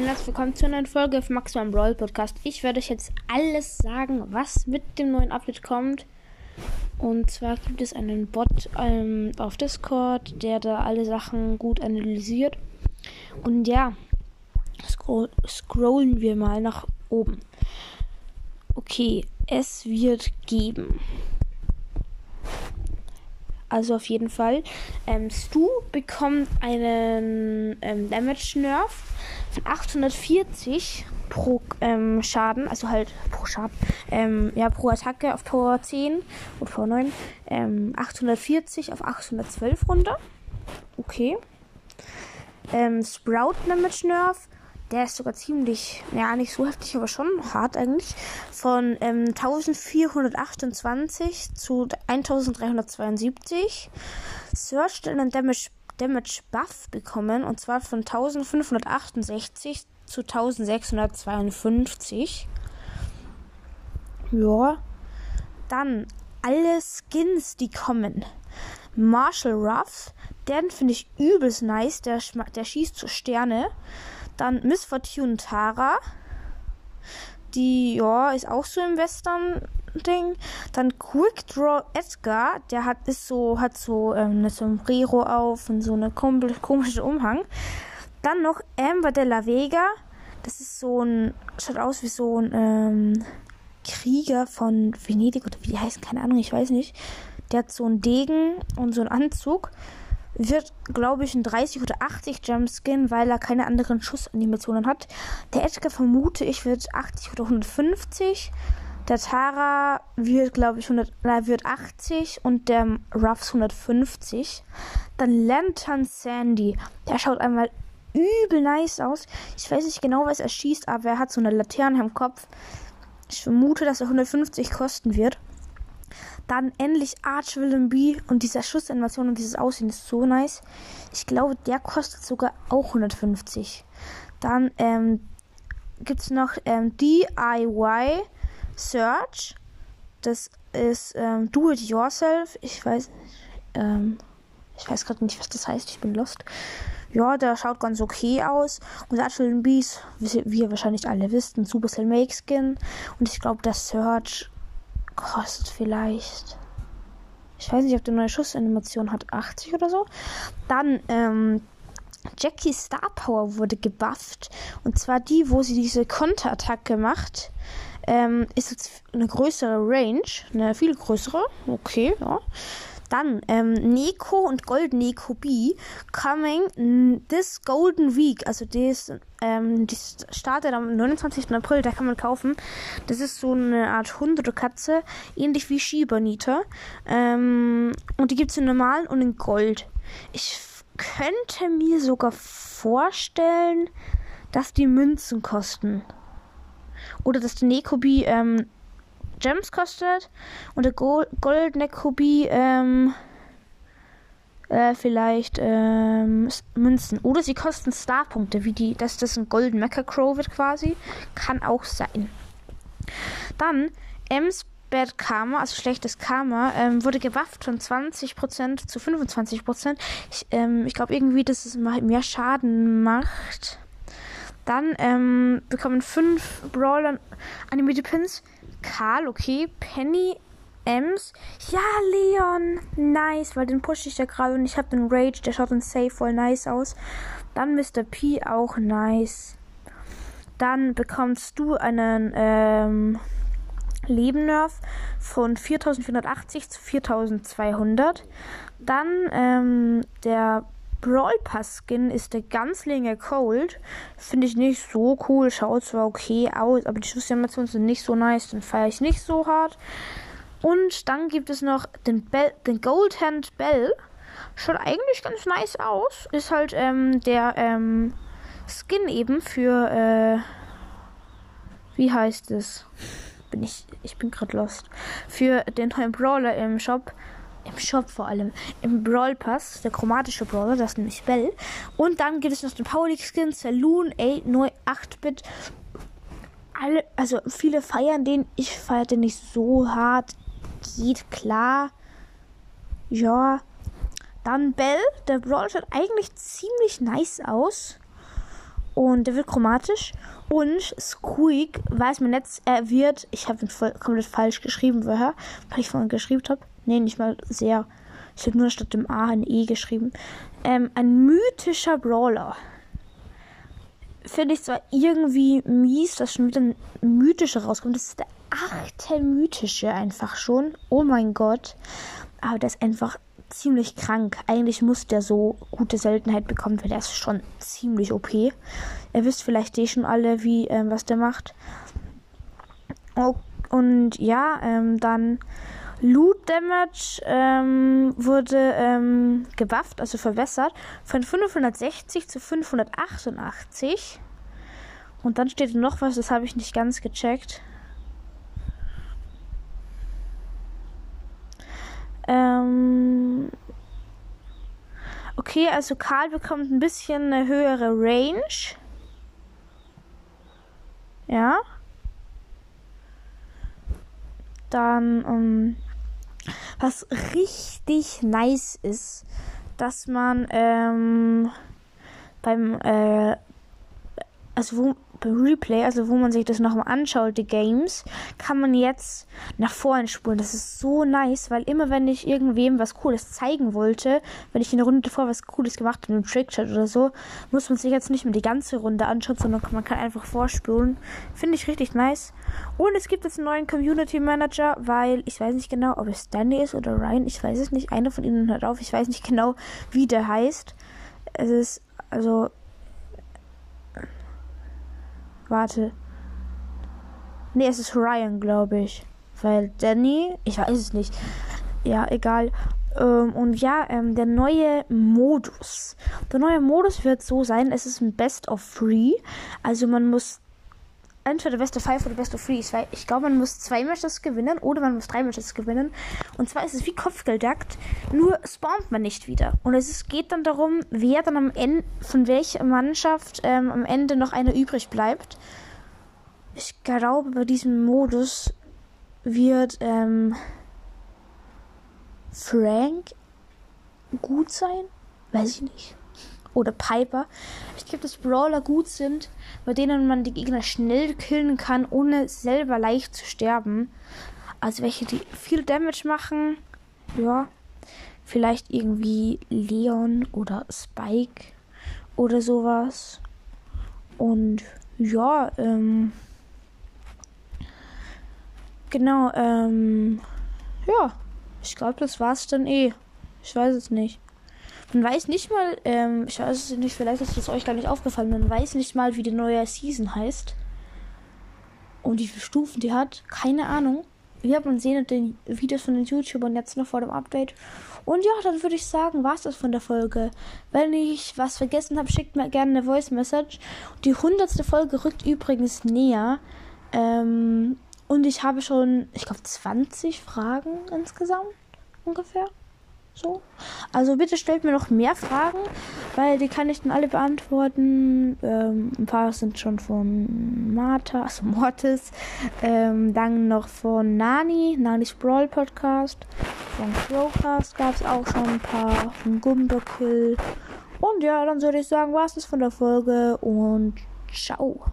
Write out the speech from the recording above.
Hallo, herzlich willkommen zu einer Folge Max Maximum Brawl Podcast. Ich werde euch jetzt alles sagen, was mit dem neuen Update kommt. Und zwar gibt es einen Bot ähm, auf Discord, der da alle Sachen gut analysiert. Und ja, scroll scrollen wir mal nach oben. Okay, es wird geben also auf jeden Fall. Ähm, Stu bekommt einen ähm, Damage Nerf von 840 pro ähm, Schaden, also halt pro Schaden, ähm, ja, pro Attacke auf Power 10 und Power 9, ähm, 840 auf 812 runter. Okay. Ähm, Sprout Damage Nerf der ist sogar ziemlich, ja, nicht so heftig, aber schon hart eigentlich. Von ähm, 1428 zu 1372. Search einen Damage, Damage Buff bekommen und zwar von 1568 zu 1652. Ja. Dann alle Skins, die kommen. Marshall Ruff, den finde ich übelst nice. Der, der schießt zu Sterne. Dann Miss Fortune Tara. Die, ja, ist auch so im Western-Ding. Dann Quick Draw Edgar. Der hat, ist so, hat so ähm, eine Sombrero auf und so eine komische Umhang. Dann noch Amber de la Vega. Das ist so ein, schaut aus wie so ein ähm, Krieger von Venedig oder wie die heißen, keine Ahnung, ich weiß nicht. Der hat so einen Degen und so einen Anzug wird, glaube ich, ein 30 oder 80 Jumpskin, weil er keine anderen Schussanimationen hat. Der Edgar vermute ich wird 80 oder 150. Der Tara wird, glaube ich, 100, äh, wird 80 und der Ruffs 150. Dann Lantern Sandy. Der schaut einmal übel nice aus. Ich weiß nicht genau, was er schießt, aber er hat so eine Laterne am Kopf. Ich vermute, dass er 150 kosten wird. Dann endlich Arch B und dieser Schussanimation und dieses Aussehen ist so nice. Ich glaube, der kostet sogar auch 150. Dann ähm, gibt es noch ähm, DIY Search. Das ist ähm, Do It Yourself. Ich weiß, ähm, ich weiß gerade nicht, was das heißt. Ich bin lost. Ja, der schaut ganz okay aus. Und Arch Villain B ist, wie ihr wahrscheinlich alle wisst, ein Supercell Make Skin. Und ich glaube, der Search kostet vielleicht. Ich weiß nicht, ob die neue Schussanimation hat 80 oder so. Dann, ähm, Jackie Star Power wurde gebufft. Und zwar die, wo sie diese Konterattacke macht. Ähm, ist jetzt eine größere Range. Eine viel größere. Okay, ja. Dann ähm, Neko und Gold Neko B coming this Golden Week. Also das, ähm, das startet am 29. April, da kann man kaufen. Das ist so eine Art Hund Katze, ähnlich wie Shiba Nita. Ähm, und die gibt es in normal und in Gold. Ich könnte mir sogar vorstellen, dass die Münzen kosten. Oder dass der Nekobi ähm, Gems kostet und der Gold goldene Kubi ähm, äh, vielleicht ähm, Münzen. Oder sie kosten Starpunkte, wie die, dass das ein Golden Mecha Crow wird quasi. Kann auch sein. Dann Ems Bad Karma, also schlechtes Karma, ähm, wurde gewafft von 20% zu 25%. Ich, ähm, ich glaube irgendwie, dass es mehr Schaden macht. Dann ähm, bekommen fünf Brawler Animated Pins. Karl, okay. Penny, Ems. Ja, Leon. Nice, weil den pushe ich ja gerade und ich habe den Rage. Der schaut dann safe voll nice aus. Dann Mr. P auch nice. Dann bekommst du einen ähm, Leben Nerf von 4480 zu 4200. Dann ähm, der Brawl Pass Skin ist der ganz Ganzlinge Cold. Finde ich nicht so cool. Schaut zwar okay aus, aber die Schussanimationen sind nicht so nice. Den feiere ich nicht so hart. Und dann gibt es noch den, Bell, den Gold Hand Bell. Schaut eigentlich ganz nice aus. Ist halt ähm, der ähm, Skin eben für. Äh, wie heißt es? Bin ich. Ich bin gerade lost. Für den neuen Brawler im Shop. Im Shop vor allem. Im Brawl Pass, der chromatische Brawler, das ist nämlich Bell. Und dann gibt es noch den Power League Skin, Saloon, ey, neu 8-Bit. Alle, also viele feiern den. Ich feiere den nicht so hart. Geht klar. Ja. Dann Bell. Der Brawl schaut eigentlich ziemlich nice aus. Und der wird chromatisch. Und Squeak weiß man jetzt, er wird, ich habe ihn voll, komplett falsch geschrieben vorher, weil ich vorhin geschrieben habe. Nee, nicht mal sehr. Ich habe nur statt dem A ein E geschrieben. Ähm, ein mythischer Brawler. Finde ich zwar irgendwie mies, dass schon wieder ein mythischer rauskommt. Das ist der achte mythische einfach schon. Oh mein Gott. Aber der ist einfach ziemlich krank. Eigentlich muss der so gute Seltenheit bekommen, weil der ist schon ziemlich OP. Ihr wisst vielleicht eh schon alle, wie, ähm, was der macht. Oh, und ja, ähm, dann Loot Damage ähm, wurde ähm, gebufft, also verbessert, von 560 zu 588. Und dann steht noch was, das habe ich nicht ganz gecheckt. Ähm okay, also Karl bekommt ein bisschen eine höhere Range. Ja. Dann, ähm, was richtig nice ist, dass man ähm, beim, äh, also wo, Replay, also wo man sich das nochmal anschaut, die Games, kann man jetzt nach vorne spulen. Das ist so nice, weil immer wenn ich irgendwem was Cooles zeigen wollte, wenn ich in der Runde davor was Cooles gemacht habe, im Trickchat oder so, muss man sich jetzt nicht mehr die ganze Runde anschauen, sondern man kann einfach vorspulen. Finde ich richtig nice. Und es gibt jetzt einen neuen Community Manager, weil ich weiß nicht genau, ob es Danny ist oder Ryan, ich weiß es nicht. Einer von ihnen hört auf, ich weiß nicht genau, wie der heißt. Es ist, also, Warte. Nee, es ist Ryan, glaube ich. Weil Danny, ich weiß es nicht. Ja, egal. Ähm, und ja, ähm, der neue Modus. Der neue Modus wird so sein, es ist ein Best of Three. Also man muss entweder Best of Five oder Best of Three. Ich glaube, man muss zwei Matches gewinnen oder man muss drei Matches gewinnen. Und zwar ist es wie Kopfgeldjagd, nur spawnt man nicht wieder. Und es ist, geht dann darum, wer dann am Ende, von welcher Mannschaft ähm, am Ende noch einer übrig bleibt. Ich glaube, bei diesem Modus wird ähm, Frank gut sein. Weiß ich nicht oder Piper. Ich glaube, dass Brawler gut sind, bei denen man die Gegner schnell killen kann, ohne selber leicht zu sterben. Also welche, die viel Damage machen. Ja. Vielleicht irgendwie Leon oder Spike oder sowas. Und ja, ähm. Genau, ähm. Ja. Ich glaube, das war's dann eh. Ich weiß es nicht. Man weiß nicht mal, ähm, ich weiß es nicht, vielleicht ist es euch gar nicht aufgefallen, man weiß nicht mal, wie die neue Season heißt. Und wie viele Stufen die hat. Keine Ahnung. Wir man sehen den Videos von den YouTubern jetzt noch vor dem Update. Und ja, dann würde ich sagen, war es das von der Folge. Wenn ich was vergessen habe, schickt mir gerne eine Voice Message. Die hundertste Folge rückt übrigens näher. Ähm, und ich habe schon, ich glaube, 20 Fragen insgesamt ungefähr. So. Also bitte stellt mir noch mehr Fragen, weil die kann ich dann alle beantworten. Ähm, ein paar sind schon von Martha, also Mortis. Ähm, dann noch von Nani, Nanis Brawl Podcast. Von Crowcast gab es auch schon ein paar. Von Gumberkill. Und ja, dann würde ich sagen, war es das von der Folge und ciao.